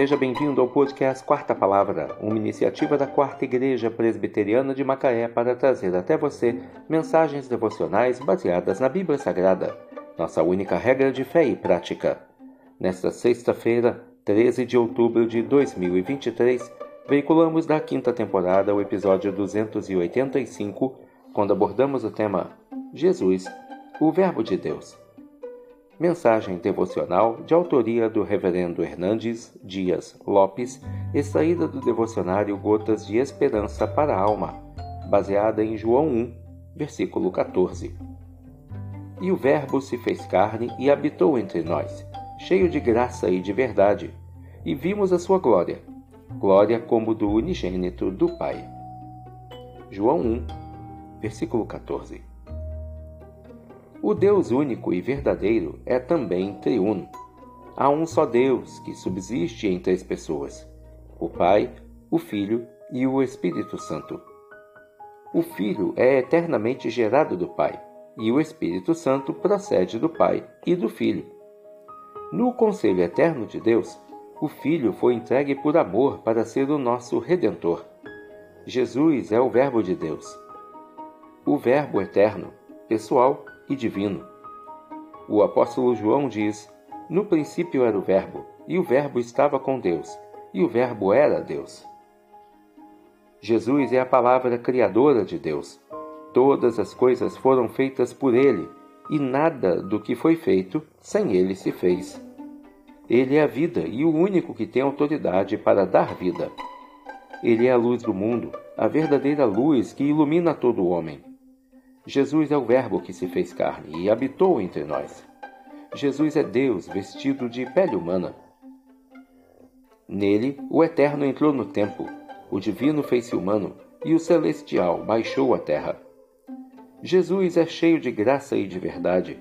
Seja bem-vindo ao podcast Quarta Palavra, uma iniciativa da Quarta Igreja Presbiteriana de Macaé para trazer até você mensagens devocionais baseadas na Bíblia Sagrada, nossa única regra de fé e prática. Nesta sexta-feira, 13 de outubro de 2023, veiculamos da quinta temporada o episódio 285, quando abordamos o tema Jesus, o Verbo de Deus. Mensagem devocional de autoria do Reverendo Hernandes Dias Lopes, extraída do devocionário Gotas de Esperança para a Alma, baseada em João 1, versículo 14. E o Verbo se fez carne e habitou entre nós, cheio de graça e de verdade, e vimos a sua glória, glória como do unigênito do Pai. João 1, versículo 14. O Deus único e verdadeiro é também triuno. Há um só Deus que subsiste em três pessoas: o Pai, o Filho e o Espírito Santo. O Filho é eternamente gerado do Pai, e o Espírito Santo procede do Pai e do Filho. No conselho eterno de Deus, o Filho foi entregue por amor para ser o nosso redentor. Jesus é o Verbo de Deus. O Verbo eterno, pessoal, e divino. O apóstolo João diz: No princípio era o Verbo, e o Verbo estava com Deus, e o Verbo era Deus. Jesus é a palavra criadora de Deus. Todas as coisas foram feitas por ele, e nada do que foi feito sem ele se fez. Ele é a vida e o único que tem autoridade para dar vida. Ele é a luz do mundo, a verdadeira luz que ilumina todo homem. Jesus é o Verbo que se fez carne e habitou entre nós. Jesus é Deus vestido de pele humana. Nele, o Eterno entrou no tempo, o Divino fez-se humano e o Celestial baixou à terra. Jesus é cheio de graça e de verdade.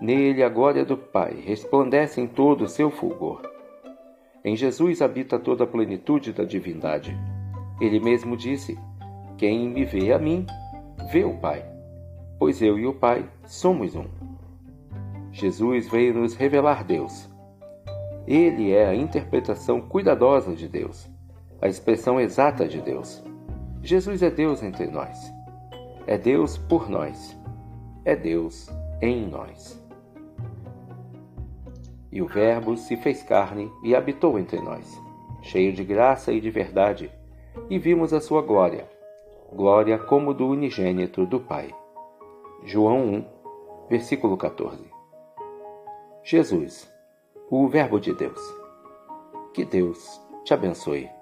Nele a glória do Pai resplandece em todo o seu fulgor. Em Jesus habita toda a plenitude da divindade. Ele mesmo disse: Quem me vê a mim, vê o Pai pois eu e o Pai somos um. Jesus veio nos revelar Deus. Ele é a interpretação cuidadosa de Deus, a expressão exata de Deus. Jesus é Deus entre nós. É Deus por nós. É Deus em nós. E o Verbo se fez carne e habitou entre nós, cheio de graça e de verdade, e vimos a sua glória, glória como do unigênito do Pai. João 1, versículo 14. Jesus, o Verbo de Deus. Que Deus te abençoe.